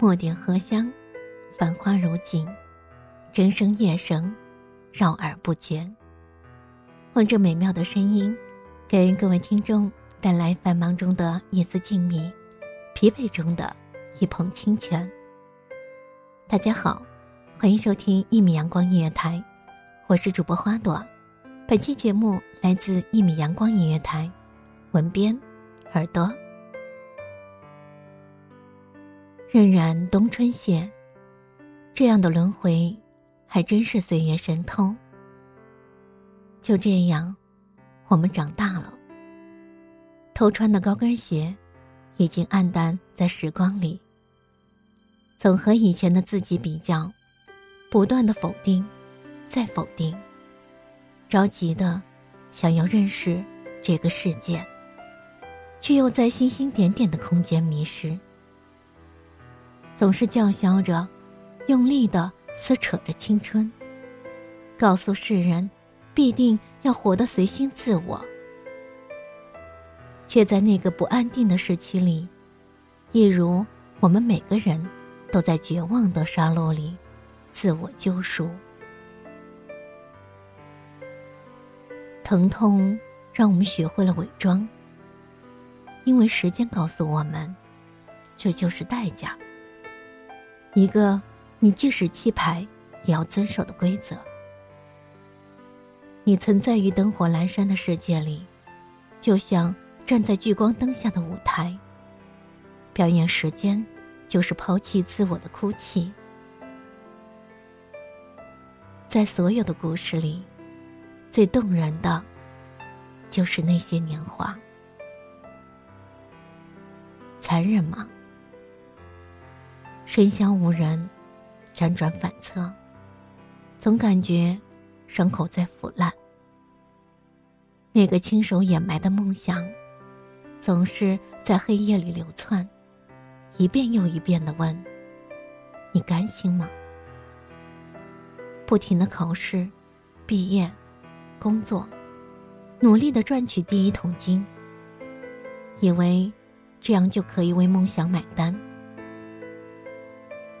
墨点荷香，繁花如锦，筝声夜声，绕耳不绝。望这美妙的声音，给各位听众带来繁忙中的一丝静谧，疲惫中的一捧清泉。大家好，欢迎收听一米阳光音乐台，我是主播花朵。本期节目来自一米阳光音乐台，文编耳朵。荏苒冬春谢，这样的轮回，还真是岁月神偷。就这样，我们长大了。偷穿的高跟鞋，已经黯淡在时光里。总和以前的自己比较，不断的否定，再否定，着急的想要认识这个世界，却又在星星点点的空间迷失。总是叫嚣着，用力的撕扯着青春，告诉世人，必定要活得随心自我。却在那个不安定的时期里，一如我们每个人都在绝望的沙漏里，自我救赎。疼痛让我们学会了伪装，因为时间告诉我们，这就是代价。一个你即使弃牌也要遵守的规则。你存在于灯火阑珊的世界里，就像站在聚光灯下的舞台。表演时间，就是抛弃自我的哭泣。在所有的故事里，最动人的，就是那些年华。残忍吗？深巷无人，辗转反侧，总感觉伤口在腐烂。那个亲手掩埋的梦想，总是在黑夜里流窜，一遍又一遍的问：“你甘心吗？”不停的考试、毕业、工作，努力的赚取第一桶金，以为这样就可以为梦想买单。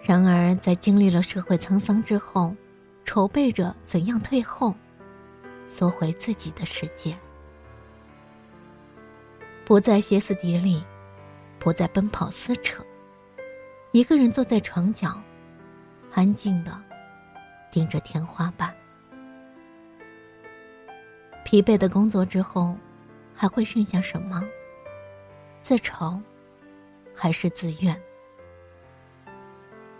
然而，在经历了社会沧桑之后，筹备着怎样退后，缩回自己的世界，不再歇斯底里，不再奔跑撕扯，一个人坐在床角，安静的盯着天花板。疲惫的工作之后，还会剩下什么？自嘲，还是自怨？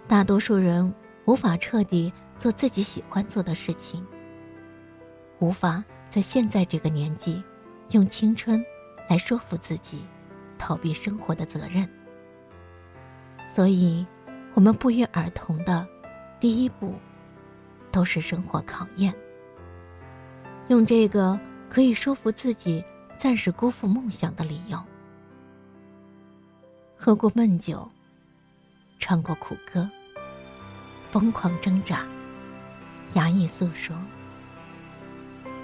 大多数人无法彻底做自己喜欢做的事情，无法在现在这个年纪用青春来说服自己，逃避生活的责任。所以，我们不约而同的第一步，都是生活考验。用这个可以说服自己暂时辜负梦想的理由，喝过闷酒，唱过苦歌。疯狂挣扎，压抑诉说，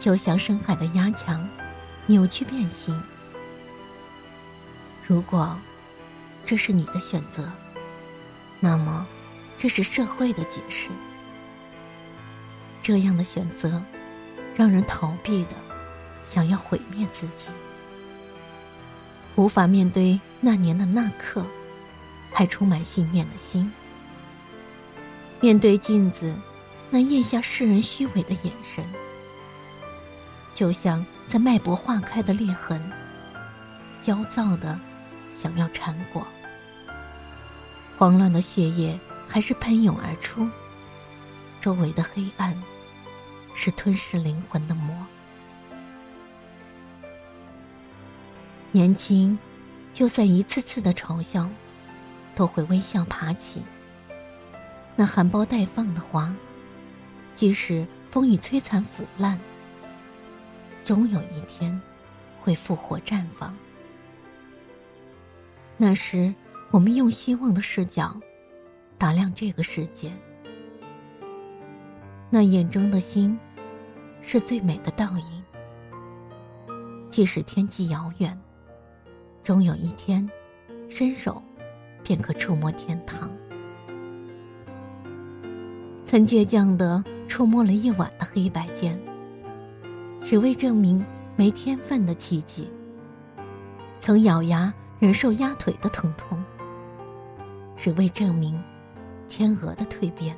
就像深海的压强，扭曲变形，如果这是你的选择，那么这是社会的解释。这样的选择，让人逃避的，想要毁灭自己，无法面对那年的那刻，还充满信念的心。面对镜子，那咽下世人虚伪的眼神，就像在脉搏化开的裂痕，焦躁的想要缠裹。慌乱的血液还是喷涌而出，周围的黑暗是吞噬灵魂的魔。年轻，就算一次次的嘲笑，都会微笑爬起。那含苞待放的花，即使风雨摧残腐烂，终有一天会复活绽放。那时，我们用希望的视角打量这个世界。那眼中的心，是最美的倒影。即使天际遥远，终有一天，伸手便可触摸天堂。曾倔强的触摸了一晚的黑白键，只为证明没天分的奇迹。曾咬牙忍受压腿的疼痛，只为证明天鹅的蜕变。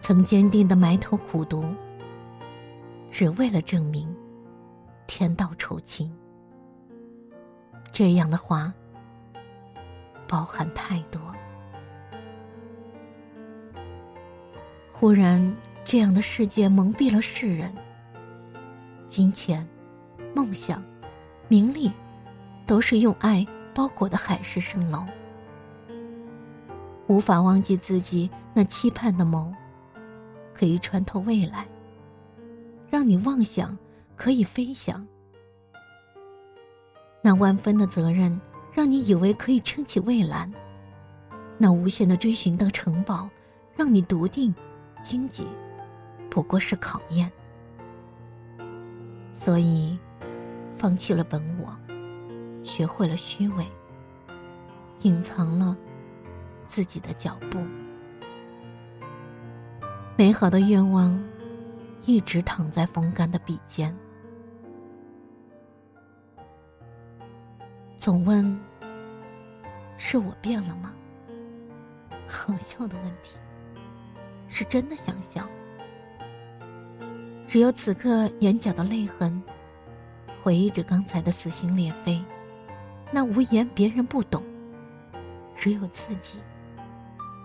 曾坚定的埋头苦读，只为了证明天道酬勤。这样的话，包含太多。忽然，这样的世界蒙蔽了世人。金钱、梦想、名利，都是用爱包裹的海市蜃楼。无法忘记自己那期盼的眸，可以穿透未来，让你妄想可以飞翔。那万分的责任，让你以为可以撑起蔚蓝。那无限的追寻的城堡，让你笃定。荆棘不过是考验，所以放弃了本我，学会了虚伪，隐藏了自己的脚步。美好的愿望一直躺在风干的笔尖，总问：是我变了吗？好笑的问题。是真的想笑。只有此刻眼角的泪痕，回忆着刚才的撕心裂肺，那无言别人不懂，只有自己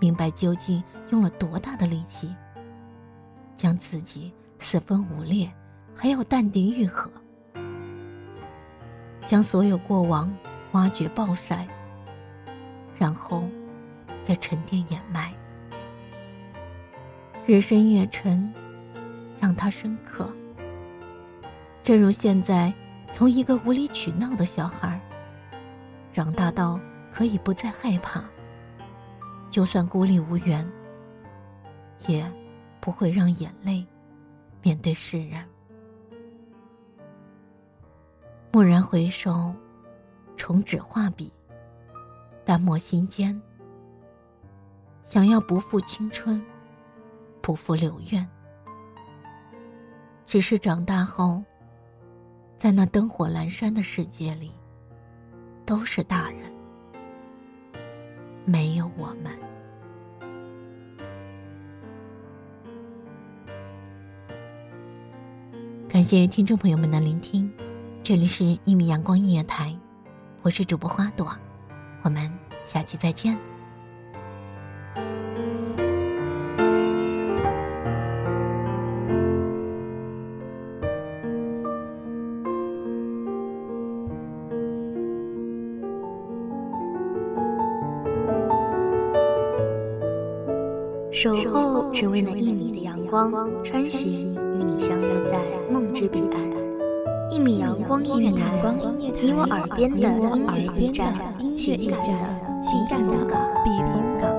明白究竟用了多大的力气，将自己四分五裂，还要淡定愈合，将所有过往挖掘暴晒，然后再沉淀掩埋。日深月沉，让他深刻。正如现在，从一个无理取闹的小孩，长大到可以不再害怕，就算孤立无援，也不会让眼泪面对世人。蓦然回首，重纸画笔，淡墨心间，想要不负青春。不负柳怨，只是长大后，在那灯火阑珊的世界里，都是大人，没有我们。感谢听众朋友们的聆听，这里是一米阳光音乐台，我是主播花朵，我们下期再见。守候只为那一米的阳光，穿行与你相约在梦之彼岸。一米阳光音乐台，你我耳边的音乐驿站，情感的情感的避风港。